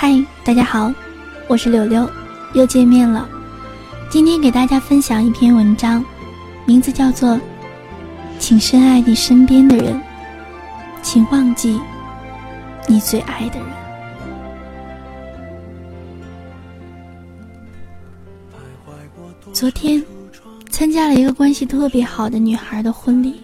嗨，大家好，我是柳柳，又见面了。今天给大家分享一篇文章，名字叫做《请深爱你身边的人，请忘记你最爱的人》。昨天参加了一个关系特别好的女孩的婚礼，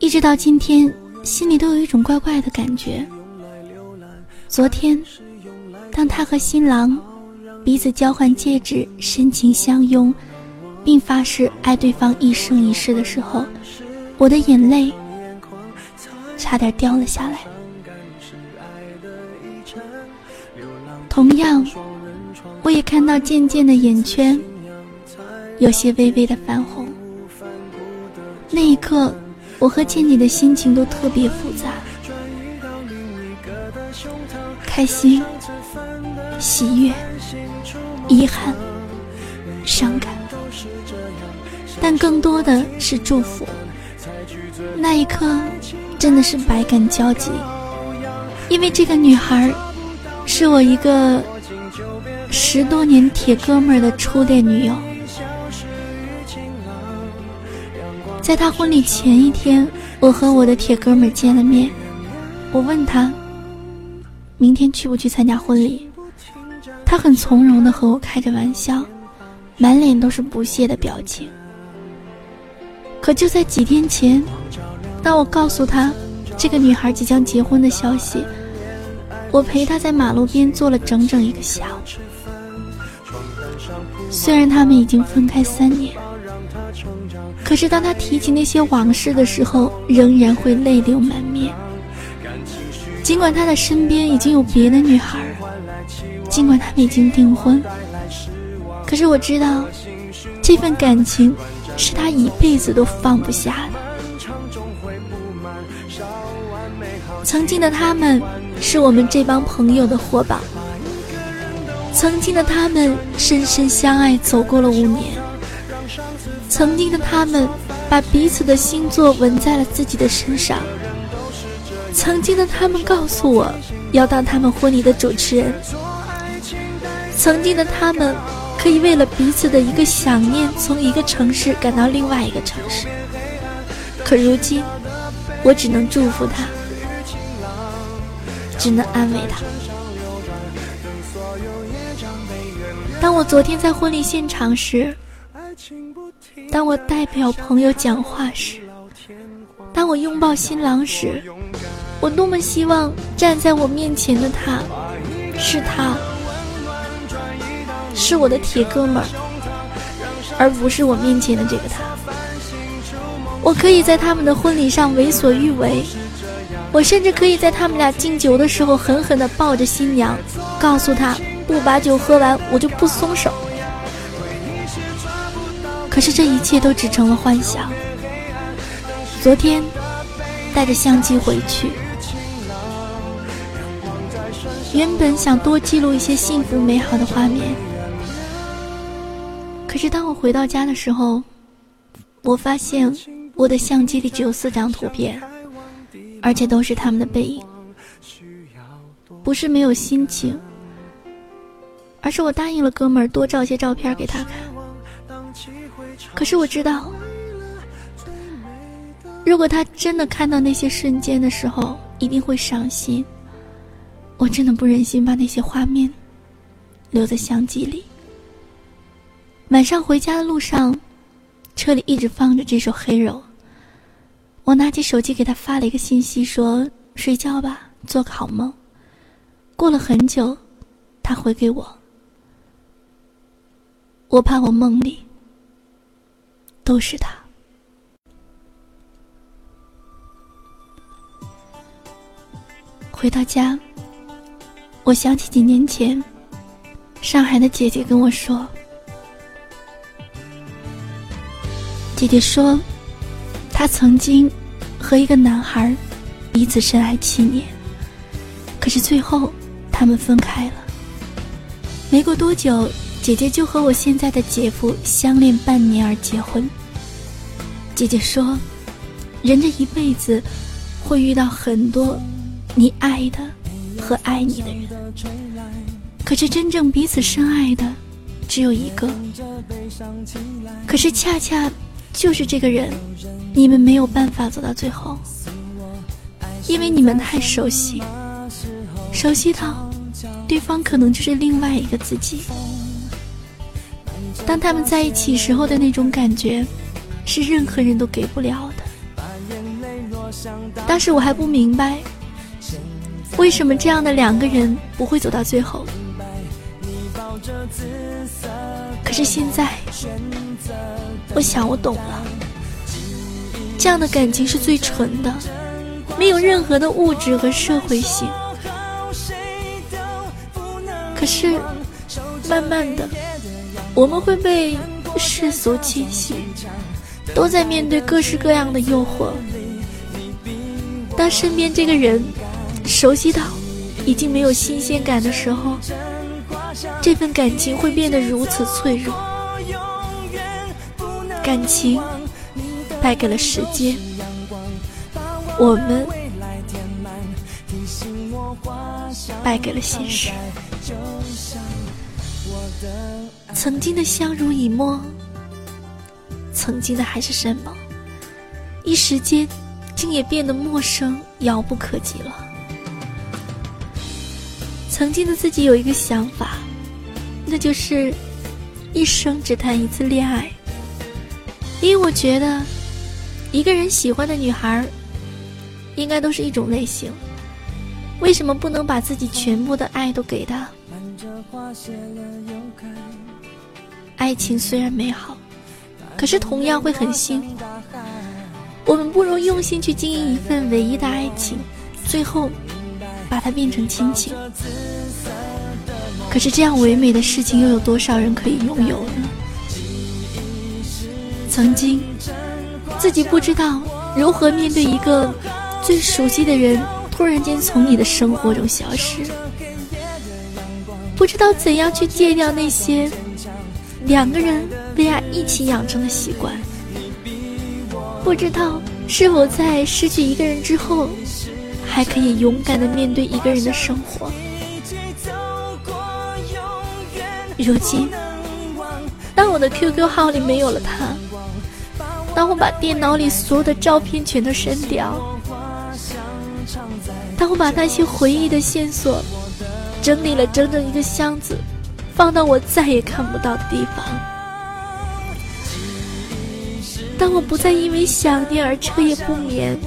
一直到今天，心里都有一种怪怪的感觉。昨天，当他和新郎彼此交换戒指、深情相拥，并发誓爱对方一生一世的时候，我的眼泪差点掉了下来。同样，我也看到渐渐的眼圈有些微微的泛红。那一刻，我和倩倩的心情都特别复杂。开心、喜悦、遗憾、伤感，但更多的是祝福。那一刻，真的是百感交集，因为这个女孩是我一个十多年铁哥们儿的初恋女友。在他婚礼前一天，我和我的铁哥们儿见了面，我问他。明天去不去参加婚礼？他很从容的和我开着玩笑，满脸都是不屑的表情。可就在几天前，当我告诉他这个女孩即将结婚的消息，我陪他在马路边坐了整整一个下午。虽然他们已经分开三年，可是当他提起那些往事的时候，仍然会泪流满面。尽管他的身边已经有别的女孩，尽管他们已经订婚，可是我知道，这份感情是他一辈子都放不下的。曾经的他们是我们这帮朋友的活宝，曾经的他们深深相爱走过了五年，曾经的他们把彼此的星座纹在了自己的身上。曾经的他们告诉我，要当他们婚礼的主持人。曾经的他们，可以为了彼此的一个想念，从一个城市赶到另外一个城市。可如今，我只能祝福他，只能安慰他。当我昨天在婚礼现场时，当我代表朋友讲话时，当我拥抱新郎时。我多么希望站在我面前的他，是他，是我的铁哥们儿，而不是我面前的这个他。我可以在他们的婚礼上为所欲为，我甚至可以在他们俩敬酒的时候狠狠地抱着新娘，告诉他不把酒喝完我就不松手。可是这一切都只成了幻想。昨天带着相机回去。原本想多记录一些幸福美好的画面，可是当我回到家的时候，我发现我的相机里只有四张图片，而且都是他们的背影。不是没有心情，而是我答应了哥们儿多照些照片给他看。可是我知道，如果他真的看到那些瞬间的时候，一定会伤心。我真的不忍心把那些画面留在相机里。晚上回家的路上，车里一直放着这首《黑柔》。我拿起手机给他发了一个信息，说：“睡觉吧，做个好梦。”过了很久，他回给我：“我怕我梦里都是他。”回到家。我想起几年前，上海的姐姐跟我说：“姐姐说，她曾经和一个男孩彼此深爱七年，可是最后他们分开了。没过多久，姐姐就和我现在的姐夫相恋半年而结婚。姐姐说，人这一辈子会遇到很多你爱的。”和爱你的人。可是真正彼此深爱的只有一个。可是恰恰就是这个人，你们没有办法走到最后，因为你们太熟悉，熟悉到对方可能就是另外一个自己。当他们在一起时候的那种感觉，是任何人都给不了的。当时我还不明白，为什么这样的两个人不会走到最后。可是现在，我想我懂了，这样的感情是最纯的，没有任何的物质和社会性。可是，慢慢的。我们会被世俗侵袭，都在面对各式各样的诱惑。当身边这个人熟悉到已经没有新鲜感的时候，这份感情会变得如此脆弱。感情败给了时间，我们败给了现实。曾经的相濡以沫，曾经的还是什么？一时间，竟也变得陌生、遥不可及了。曾经的自己有一个想法，那就是一生只谈一次恋爱，因为我觉得，一个人喜欢的女孩，应该都是一种类型。为什么不能把自己全部的爱都给她？爱情虽然美好，可是同样会很辛苦。我们不如用心去经营一份唯一的爱情，最后把它变成亲情。可是这样唯美的事情，又有多少人可以拥有呢？曾经，自己不知道如何面对一个最熟悉的人突然间从你的生活中消失，不知道怎样去戒掉那些。两个人为爱一起养成的习惯，不知道是否在失去一个人之后，还可以勇敢的面对一个人的生活。如今，当我的 QQ 号里没有了他，当我把电脑里所有的照片全都删掉，当我把那些回忆的线索整理了整整一个箱子。放到我再也看不到的地方。当我不再因为想念而彻夜不眠，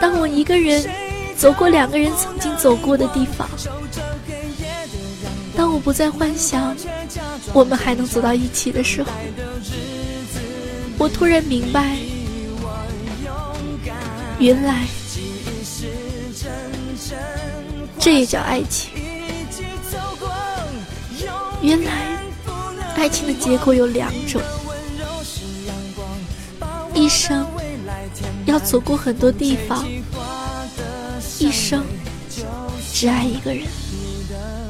当我一个人走过两个人曾经走过的地方，当我不再幻想我们还能走到一起的时候，我突然明白，原来这也叫爱情。原来，爱情的结果有两种：一生要走过很多地方，一生只爱一个人，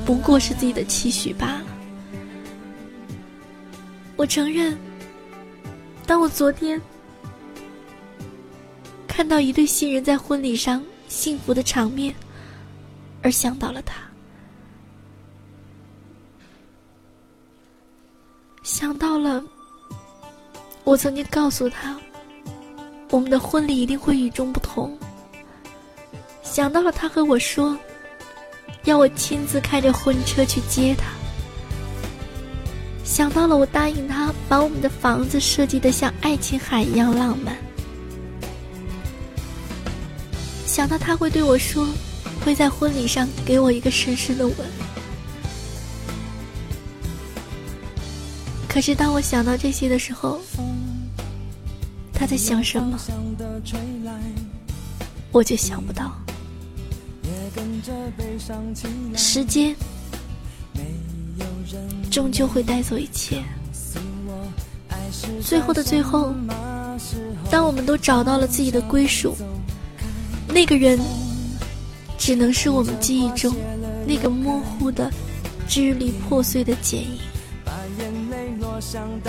不过是自己的期许罢了。我承认，当我昨天看到一对新人在婚礼上幸福的场面，而想到了他。想到了，我曾经告诉他，我们的婚礼一定会与众不同。想到了他和我说，要我亲自开着婚车去接他。想到了我答应他把我们的房子设计的像爱琴海一样浪漫。想到他会对我说，会在婚礼上给我一个深深的吻。可是当我想到这些的时候，他在想什么，我就想不到。时间终究会带走一切。最后的最后，当我们都找到了自己的归属，那个人只能是我们记忆中那个模糊的、支离破碎的剪影。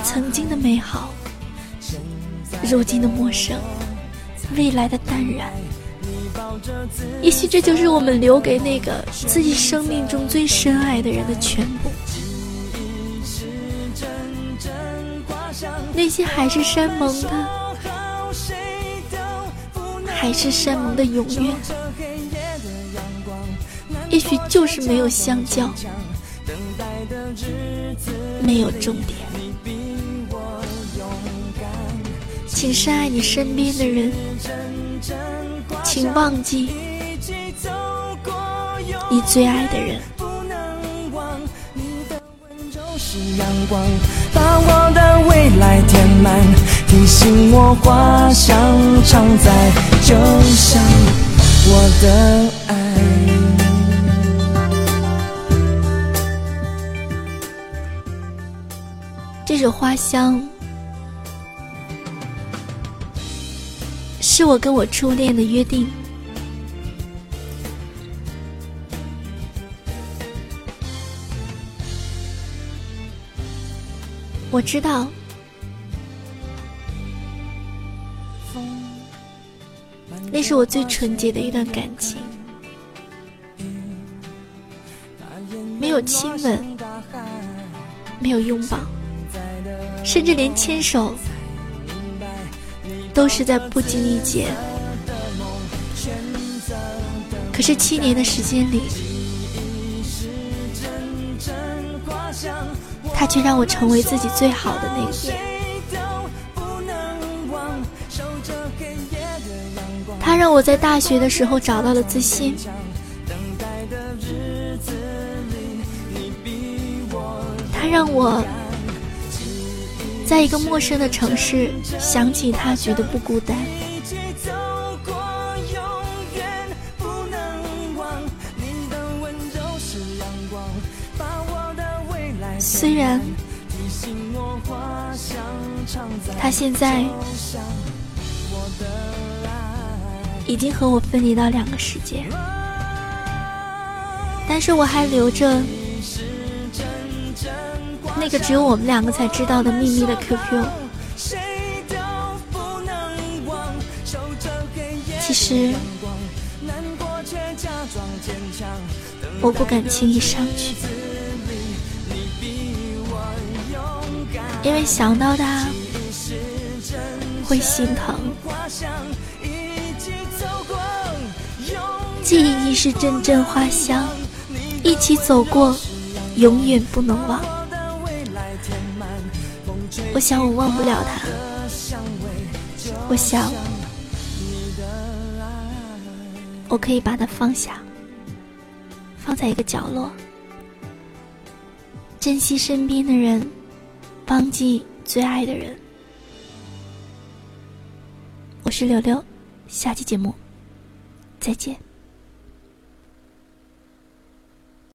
曾经的美好，如今的陌生，未来的淡然，也许这就是我们留给那个自己生命中最深爱的人的全部。那些海誓山盟的，海誓山盟的永远，也许就是没有相交，没有终点。请深爱你身边的人，请忘记你最爱的人。把我的未来填满，提醒我花香常在，就像我的爱。这首《花香》是我跟我初恋的约定。我知道，那是我最纯洁的一段感情，没有亲吻，没有拥抱，甚至连牵手，都是在不经意间。可是七年的时间里。他却让我成为自己最好的那一面。他让我在大学的时候找到了自信。他让我在一个陌生的城市想起他，觉得不孤单。虽然他现在已经和我分离到两个世界，但是我还留着那个只有我们两个才知道的秘密的 QQ。其实我不敢轻易上去。因为想到他会心疼，记忆是阵阵花香，一起走过，永远不能忘。我想我忘不了他，我想我可以把他放下，放在一个角落，珍惜身边的人。忘记最爱的人。我是柳柳，下期节目再见。